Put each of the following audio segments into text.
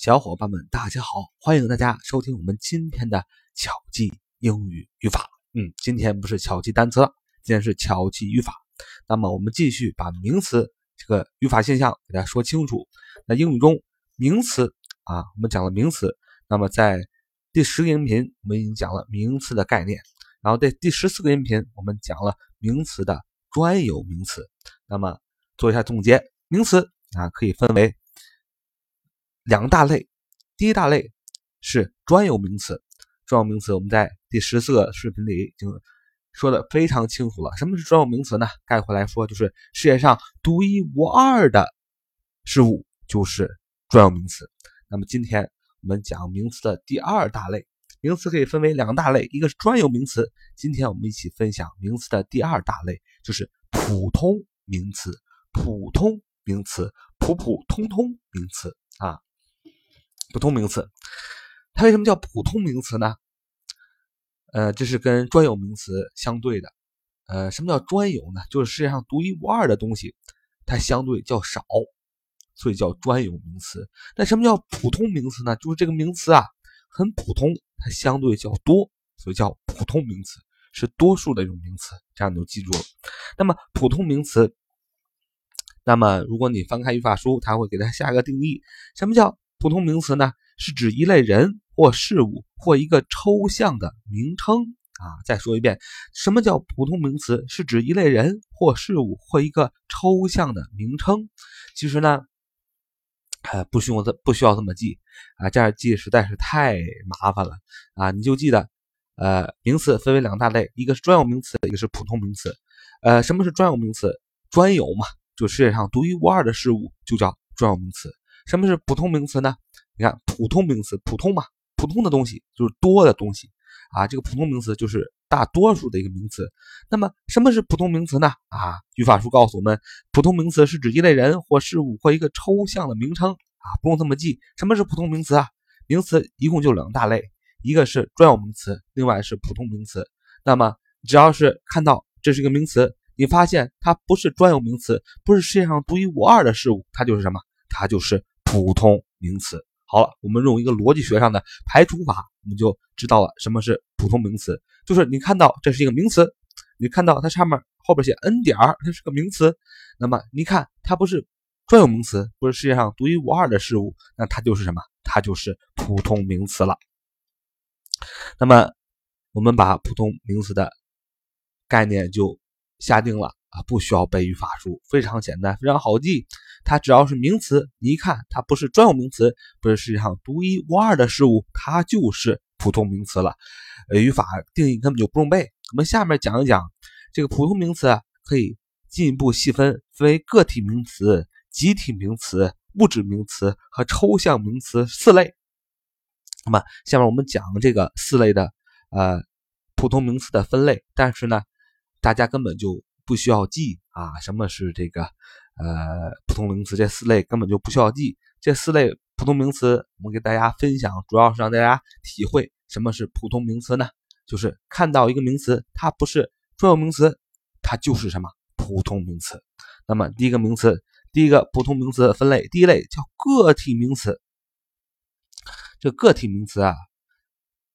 小伙伴们，大家好！欢迎大家收听我们今天的巧记英语语法。嗯，今天不是巧记单词了，今天是巧记语法。那么我们继续把名词这个语法现象给大家说清楚。那英语中名词啊，我们讲了名词。那么在第十个音频，我们已经讲了名词的概念。然后在第十四个音频，我们讲了名词的专有名词。那么做一下总结，名词啊可以分为。两大类，第一大类是专有名词。专有名词我们在第十四个视频里已经说的非常清楚了。什么是专有名词呢？概括来说，就是世界上独一无二的事物就是专有名词。那么今天我们讲名词的第二大类，名词可以分为两大类，一个是专有名词。今天我们一起分享名词的第二大类，就是普通名词。普通名词，普普通通名词啊。普通名词，它为什么叫普通名词呢？呃，这是跟专有名词相对的。呃，什么叫专有呢？就是世界上独一无二的东西，它相对较少，所以叫专有名词。那什么叫普通名词呢？就是这个名词啊，很普通，它相对较多，所以叫普通名词，是多数的一种名词。这样你就记住了。那么普通名词，那么如果你翻开语法书，它会给它下一个定义：什么叫？普通名词呢，是指一类人或事物或一个抽象的名称啊。再说一遍，什么叫普通名词？是指一类人或事物或一个抽象的名称。其实呢，呃，不需要这不需要这么记啊，这样记实在是太麻烦了啊。你就记得，呃，名词分为两大类，一个是专有名词，一个是普通名词。呃，什么是专有名词？专有嘛，就世界上独一无二的事物就叫专有名词。什么是普通名词呢？你看，普通名词，普通嘛，普通的东西就是多的东西啊。这个普通名词就是大多数的一个名词。那么，什么是普通名词呢？啊，语法书告诉我们，普通名词是指一类人或事物或一个抽象的名称啊，不用这么记。什么是普通名词啊？名词一共就两大类，一个是专有名词，另外是普通名词。那么，只要是看到这是一个名词，你发现它不是专有名词，不是世界上独一无二的事物，它就是什么？它就是。普通名词，好了，我们用一个逻辑学上的排除法，我们就知道了什么是普通名词。就是你看到这是一个名词，你看到它上面后边写 n 点儿，它是个名词，那么你看它不是专有名词，不是世界上独一无二的事物，那它就是什么？它就是普通名词了。那么我们把普通名词的概念就下定了。啊，不需要背语法书，非常简单，非常好记。它只要是名词，你一看它不是专有名词，不是世界上独一无二的事物，它就是普通名词了。呃，语法定义根本就不用背。我们下面讲一讲这个普通名词啊，可以进一步细分，分为个体名词、集体名词、物质名词和抽象名词四类。那么下面我们讲这个四类的呃普通名词的分类，但是呢，大家根本就。不需要记啊，什么是这个呃普通名词？这四类根本就不需要记。这四类普通名词，我们给大家分享，主要是让大家体会什么是普通名词呢？就是看到一个名词，它不是专有名词，它就是什么普通名词。那么第一个名词，第一个普通名词分类，第一类叫个体名词。这个体名词啊，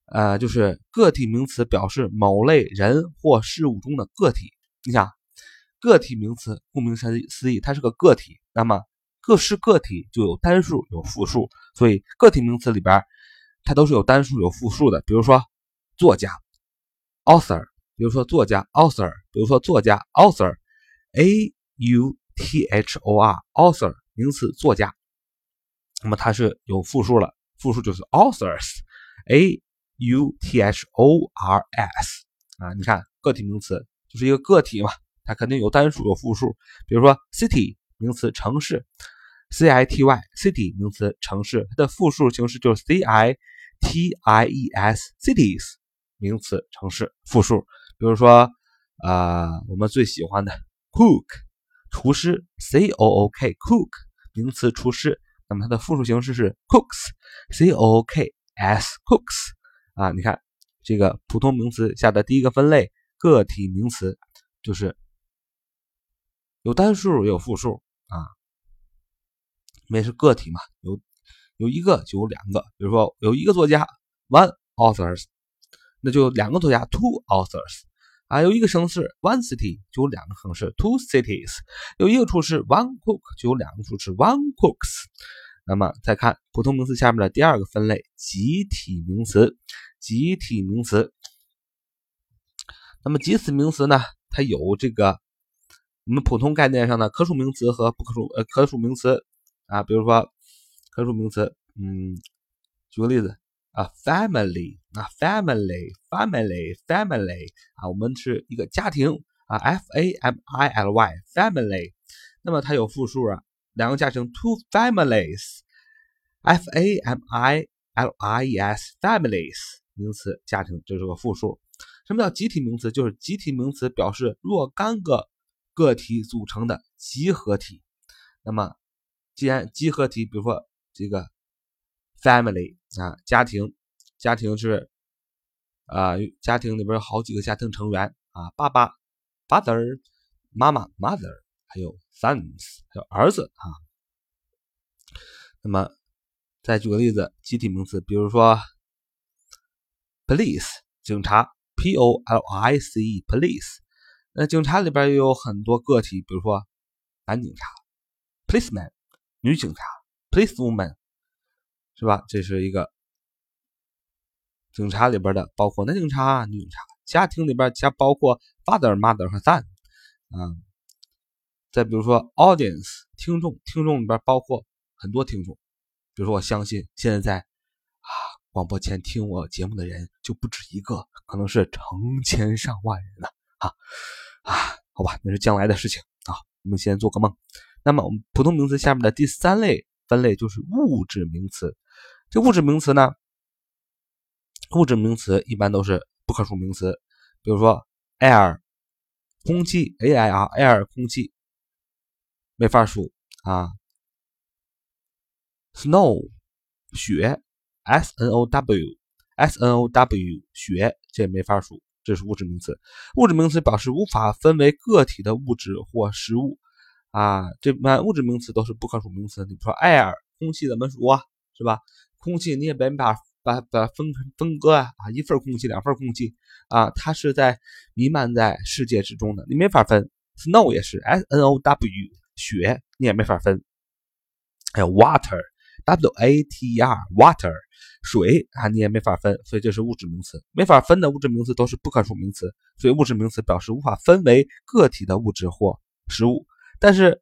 呃，就是个体名词表示某类人或事物中的个体。你想。个体名词，顾名思义，它是个个体。那么，各是个体就有单数有复数，所以个体名词里边它都是有单数有复数的。比如说作家，author；比如说作家，author；比如说作家，author，a u t h o r，author 名词作家。那么它是有复数了，复数就是 authors，a u t h o r s 啊。你看个体名词就是一个个体嘛。它肯定有单数有复数，比如说 city 名词城市，c i t y city 名词城市，它的复数形式就是 c i t i e s cities 名词城市复数。比如说啊，我们最喜欢的 cook 厨师，c o o k cook 名词厨师，那么它的复数形式是 cooks c o o k s cooks 啊，你看这个普通名词下的第一个分类个体名词就是。有单数也有复数啊，因为是个体嘛，有有一个就有两个，比如说有一个作家 one authors，那就有两个作家 two authors。啊，有一个城市 one city 就有两个城市 two cities。有一个厨师 one cook 就有两个厨师 one cooks。那么再看普通名词下面的第二个分类，集体名词。集体名词。那么集此名词呢，它有这个我们普通概念上的可数名词和不可数呃可数名词啊，比如说可数名词，嗯，举个例子啊，family 啊，family，family，family 啊，我们是一个家庭啊，f a m i l y，family，那么它有复数啊，两个家庭 two families，f a m i l i e s，families。名词家庭这是个复数。什么叫集体名词？就是集体名词表示若干个个体组成的集合体。那么，既然集合体，比如说这个 family 啊，家庭，家庭是啊，家庭里边有好几个家庭成员啊，爸爸 father，妈妈 mother，还有 sons，还有儿子啊。那么，再举个例子，集体名词，比如说。police 警察，p o l i c e，police。那警察里边也有很多个体，比如说男警察，policeman；女警察，policewoman，是吧？这是一个警察里边的，包括男警察、女警察。家庭里边加包括 father、mother 和 son。嗯，再比如说 audience，听众，听众里边包括很多听众，比如说我相信现在在啊。广播前听我节目的人就不止一个，可能是成千上万人了啊啊！好吧，那是将来的事情啊，我们先做个梦。那么我们普通名词下面的第三类分类就是物质名词。这物质名词呢，物质名词一般都是不可数名词，比如说 air 空气，a i r air 空气没法数啊，snow 雪。s n o w s n o w 雪，这没法数，这是物质名词。物质名词表示无法分为个体的物质或实物啊。这般物质名词都是不可数名词。你说 air 空气怎么数啊？是吧？空气你也没把把把分分割啊啊，一份空气两份空气啊，它是在弥漫在世界之中的，你没法分。snow 也是 s n o w 雪，你也没法分。还有 water w a t e r water。水啊，你也没法分，所以这是物质名词。没法分的物质名词都是不可数名词，所以物质名词表示无法分为个体的物质或实物。但是，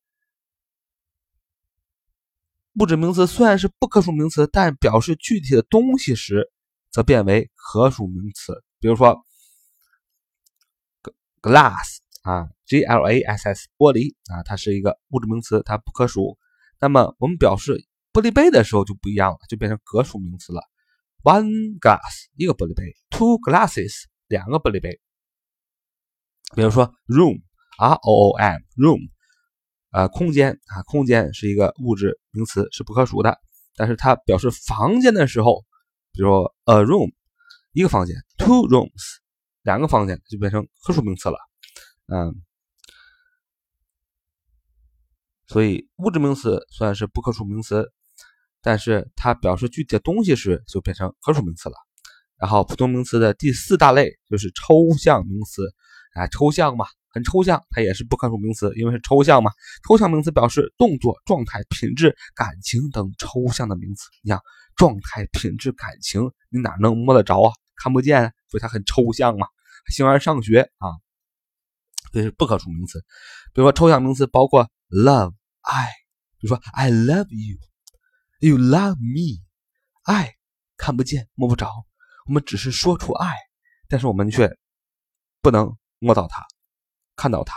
物质名词虽然是不可数名词，但表示具体的东西时，则变为可数名词。比如说，glass 啊，g l a s s 玻璃啊，它是一个物质名词，它不可数。那么我们表示玻璃杯的时候就不一样了，就变成可数名词了。One glass 一个玻璃杯，two glasses 两个玻璃杯。比如说 room，r o o m room，呃，空间啊，空间是一个物质名词，是不可数的。但是它表示房间的时候，比如说 a room 一个房间，two rooms 两个房间就变成可数名词了。嗯，所以物质名词算是不可数名词。但是它表示具体的东西时，就变成可数名词了。然后普通名词的第四大类就是抽象名词，啊，抽象嘛，很抽象，它也是不可数名词，因为是抽象嘛。抽象名词表示动作、状态、品质、感情等抽象的名词。你像状态、品质、感情，你哪能摸得着啊？看不见，所以它很抽象嘛。形而上学啊，这是不可数名词。比如说抽象名词包括 love 爱，比如说 I love you。You love me，爱看不见摸不着，我们只是说出爱，但是我们却不能摸到它，看到它，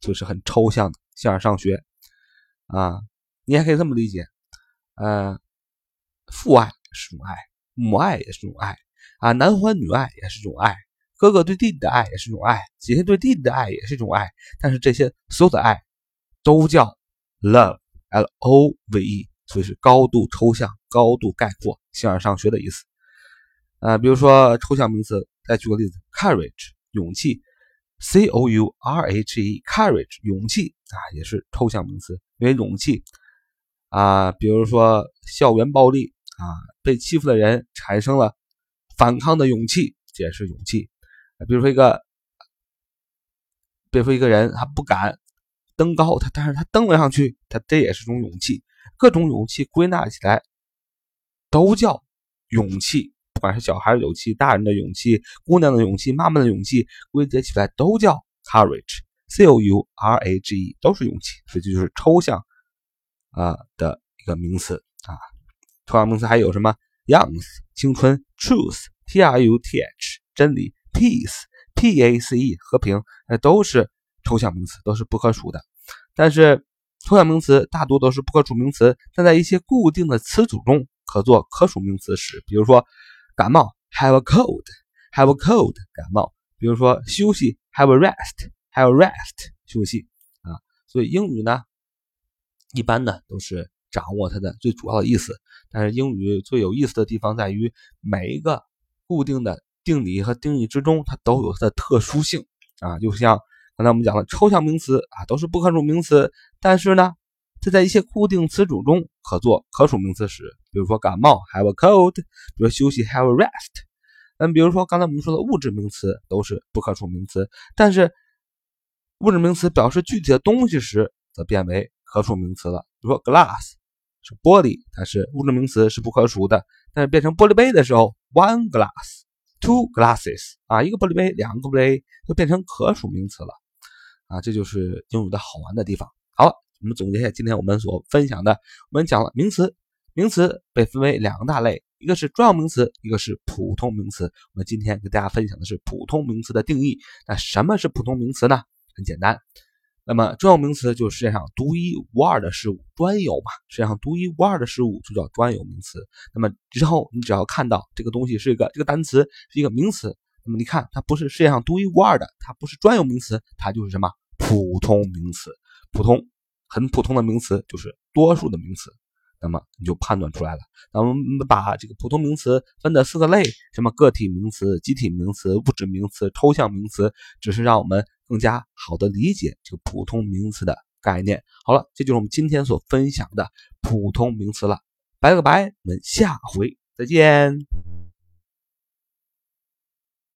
所以是很抽象的。形而上学啊，你也可以这么理解，呃，父爱是种爱，母爱也是种爱啊，男欢女爱也是种爱，哥哥对弟弟的爱也是种爱，姐姐对弟弟的爱也是一种爱，但是这些所有的爱都叫 love，l o v e。所以是高度抽象、高度概括、形而上学的意思。啊，比如说抽象名词，再举个例子，courage 勇气，c o u r h e courage 勇气啊，也是抽象名词，因为勇气啊，比如说校园暴力啊，被欺负的人产生了反抗的勇气，这也是勇气。比如说一个，比如说一个人他不敢登高，他但是他登了上去，他这也是种勇气。各种勇气归纳起来都叫勇气，不管是小孩的勇气、大人的勇气、姑娘的勇气、妈妈的勇气，归结起来都叫 courage，c o u r a g e，都是勇气。所以这就是抽象啊的一个名词啊。抽象名词还有什么？young 青春，truth，t r u t h 真理，peace，p a c e 和平，那都是抽象名词，都是不可数的。但是抽象名词大多都是不可数名词，但在一些固定的词组中可做可数名词时，比如说感冒，have a cold，have a cold，感冒；比如说休息，have a rest，have a rest，休息啊。所以英语呢，一般呢都是掌握它的最主要的意思，但是英语最有意思的地方在于每一个固定的定理和定义之中，它都有它的特殊性啊，就像。刚才我们讲了抽象名词啊，都是不可数名词，但是呢，这在一些固定词组中可做可数名词时，比如说感冒 have a cold，比如休息 have a rest。嗯，比如说刚才我们说的物质名词都是不可数名词，但是物质名词表示具体的东西时，则变为可数名词了。比如说 glass 是玻璃，它是物质名词是不可数的，但是变成玻璃杯的时候，one glass，two glasses 啊，一个玻璃杯，两个玻璃杯就变成可数名词了。啊，这就是英语的好玩的地方。好了，我们总结一下今天我们所分享的。我们讲了名词，名词被分为两大类，一个是专有名词，一个是普通名词。我们今天给大家分享的是普通名词的定义。那什么是普通名词呢？很简单，那么专有名词就是世界上独一无二的事物，专有嘛，世界上独一无二的事物就叫专有名词。那么之后你只要看到这个东西是一个这个单词是一个名词，那么你看它不是世界上独一无二的，它不是专有名词，它就是什么？普通名词，普通很普通的名词就是多数的名词，那么你就判断出来了。那我们把这个普通名词分的四个类，什么个体名词、集体名词、物质名词、抽象名词，只是让我们更加好的理解这个普通名词的概念。好了，这就是我们今天所分享的普通名词了。拜了个拜，我们下回再见。